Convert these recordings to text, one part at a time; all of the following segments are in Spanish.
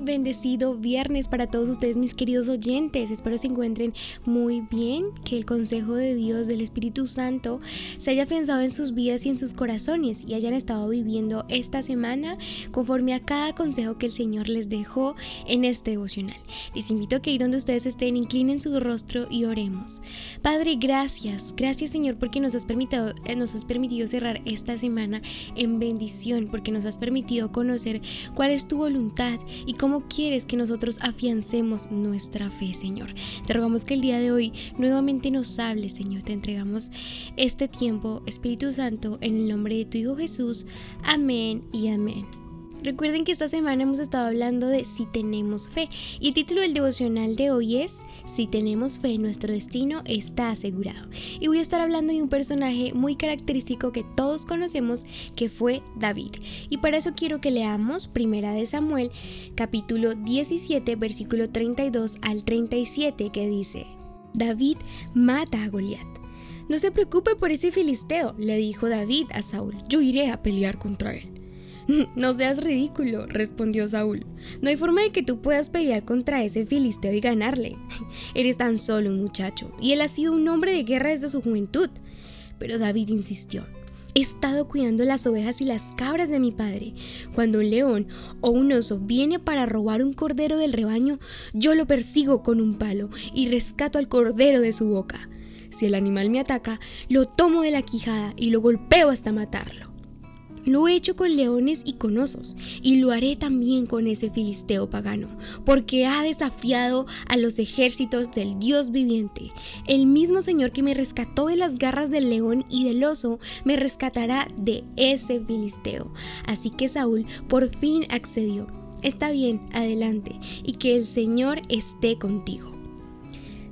bendecido viernes para todos ustedes, mis queridos oyentes. Espero se encuentren muy bien, que el consejo de Dios, del Espíritu Santo, se haya pensado en sus vidas y en sus corazones y hayan estado viviendo esta semana conforme a cada consejo que el Señor les dejó en este devocional. Les invito a que ahí donde ustedes estén, inclinen su rostro y oremos. Padre, gracias, gracias Señor porque nos has permitido, eh, nos has permitido cerrar esta semana en bendición, porque nos has permitido conocer cuál es tu voluntad y cómo quieres que nosotros afiancemos nuestra fe, Señor. Te rogamos que el día de hoy nuevamente nos hables, Señor. Te entregamos este tiempo, Espíritu Santo, en el nombre de tu Hijo Jesús. Amén y amén. Recuerden que esta semana hemos estado hablando de si tenemos fe y el título del devocional de hoy es Si tenemos fe, nuestro destino está asegurado. Y voy a estar hablando de un personaje muy característico que todos conocemos que fue David. Y para eso quiero que leamos Primera de Samuel capítulo 17 versículo 32 al 37 que dice David mata a Goliat. No se preocupe por ese filisteo, le dijo David a Saúl. Yo iré a pelear contra él. No seas ridículo, respondió Saúl. No hay forma de que tú puedas pelear contra ese filisteo y ganarle. Eres tan solo un muchacho, y él ha sido un hombre de guerra desde su juventud. Pero David insistió. He estado cuidando las ovejas y las cabras de mi padre. Cuando un león o un oso viene para robar un cordero del rebaño, yo lo persigo con un palo y rescato al cordero de su boca. Si el animal me ataca, lo tomo de la quijada y lo golpeo hasta matarlo. Lo he hecho con leones y con osos, y lo haré también con ese filisteo pagano, porque ha desafiado a los ejércitos del Dios viviente. El mismo Señor que me rescató de las garras del león y del oso, me rescatará de ese filisteo. Así que Saúl por fin accedió. Está bien, adelante, y que el Señor esté contigo.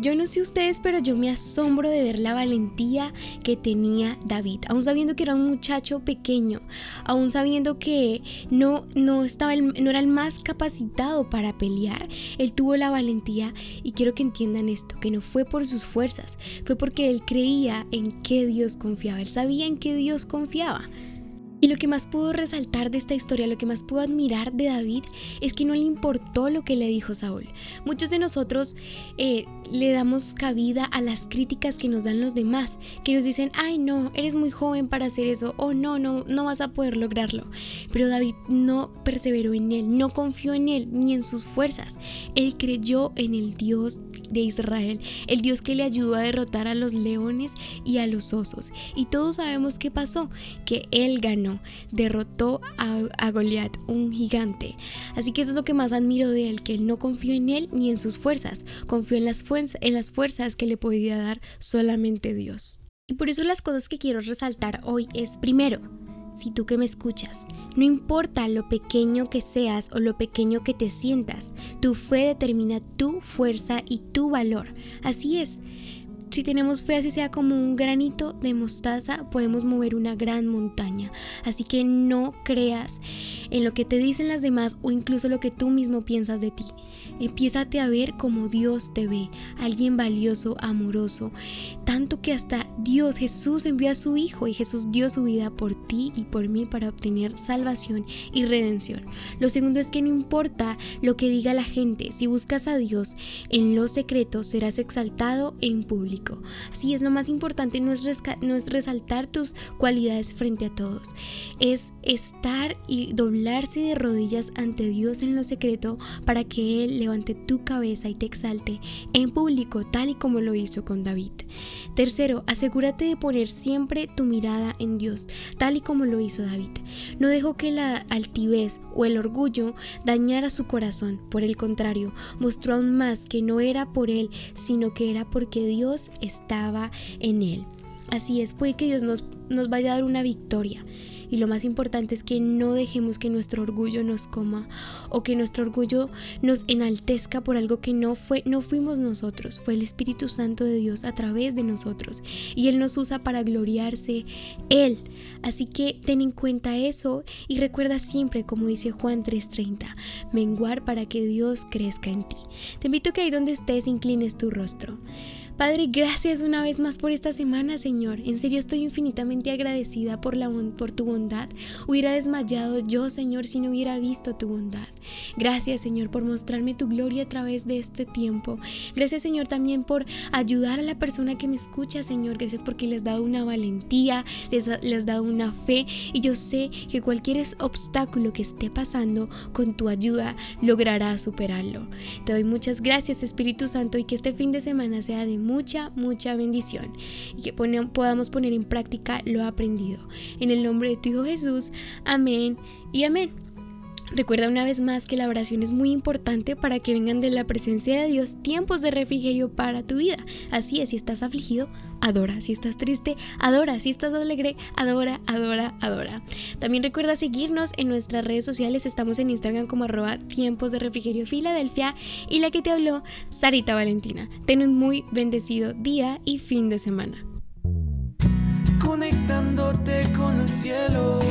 Yo no sé ustedes, pero yo me asombro de ver la valentía que tenía David, aún sabiendo que era un muchacho pequeño, aún sabiendo que no, no, estaba no era el más capacitado para pelear, él tuvo la valentía y quiero que entiendan esto, que no fue por sus fuerzas, fue porque él creía en que Dios confiaba, él sabía en que Dios confiaba. Y lo que más puedo resaltar de esta historia, lo que más puedo admirar de David, es que no le importó lo que le dijo Saúl. Muchos de nosotros eh, le damos cabida a las críticas que nos dan los demás, que nos dicen, ay no, eres muy joven para hacer eso, o no, no, no vas a poder lograrlo. Pero David no perseveró en él, no confió en él ni en sus fuerzas. Él creyó en el Dios de Israel, el Dios que le ayudó a derrotar a los leones y a los osos. Y todos sabemos qué pasó, que él ganó derrotó a, Goliat, un gigante. Así que eso es lo que más admiro de él, que él no confió en él ni en sus fuerzas, confió en las, en las fuerzas que le podía dar solamente Dios. Y por eso las cosas que quiero resaltar hoy es primero, si tú que me escuchas, no importa lo pequeño que seas o lo pequeño que te sientas, tu fe determina tu fuerza y tu valor. Así es, si tenemos fe, así sea como un granito de mostaza, podemos mover una gran montaña. Así que no creas en lo que te dicen las demás o incluso lo que tú mismo piensas de ti. Empiézate a ver como Dios te ve, alguien valioso, amoroso, tanto que hasta Dios, Jesús envió a su Hijo y Jesús dio su vida por y por mí para obtener salvación y redención. Lo segundo es que no importa lo que diga la gente, si buscas a Dios en lo secreto serás exaltado en público. Así es, lo más importante no es, no es resaltar tus cualidades frente a todos, es estar y doblarse de rodillas ante Dios en lo secreto para que Él levante tu cabeza y te exalte en público tal y como lo hizo con David. Tercero, asegúrate de poner siempre tu mirada en Dios, tal y como lo hizo David. No dejó que la altivez o el orgullo dañara su corazón, por el contrario, mostró aún más que no era por él, sino que era porque Dios estaba en él. Así es, puede que Dios nos, nos vaya a dar una victoria, y lo más importante es que no dejemos que nuestro orgullo nos coma o que nuestro orgullo nos enaltezca por algo que no fue no fuimos nosotros, fue el Espíritu Santo de Dios a través de nosotros y él nos usa para gloriarse él. Así que ten en cuenta eso y recuerda siempre como dice Juan 3:30, menguar para que Dios crezca en ti. Te invito a que ahí donde estés inclines tu rostro. Padre, gracias una vez más por esta semana, Señor. En serio estoy infinitamente agradecida por, la, por tu bondad. Hubiera desmayado yo, Señor, si no hubiera visto tu bondad. Gracias, Señor, por mostrarme tu gloria a través de este tiempo. Gracias, Señor, también por ayudar a la persona que me escucha, Señor. Gracias porque les has dado una valentía, les, les has dado una fe. Y yo sé que cualquier obstáculo que esté pasando, con tu ayuda logrará superarlo. Te doy muchas gracias, Espíritu Santo, y que este fin de semana sea de mucha, mucha bendición y que podamos poner en práctica lo aprendido. En el nombre de tu Hijo Jesús, amén y amén. Recuerda una vez más que la oración es muy importante para que vengan de la presencia de Dios tiempos de refrigerio para tu vida. Así es, si estás afligido, adora. Si estás triste, adora. Si estás alegre, adora, adora, adora. También recuerda seguirnos en nuestras redes sociales. Estamos en Instagram como arroba tiempos de refrigerio Filadelfia y la que te habló, Sarita Valentina. Ten un muy bendecido día y fin de semana. Conectándote con el cielo.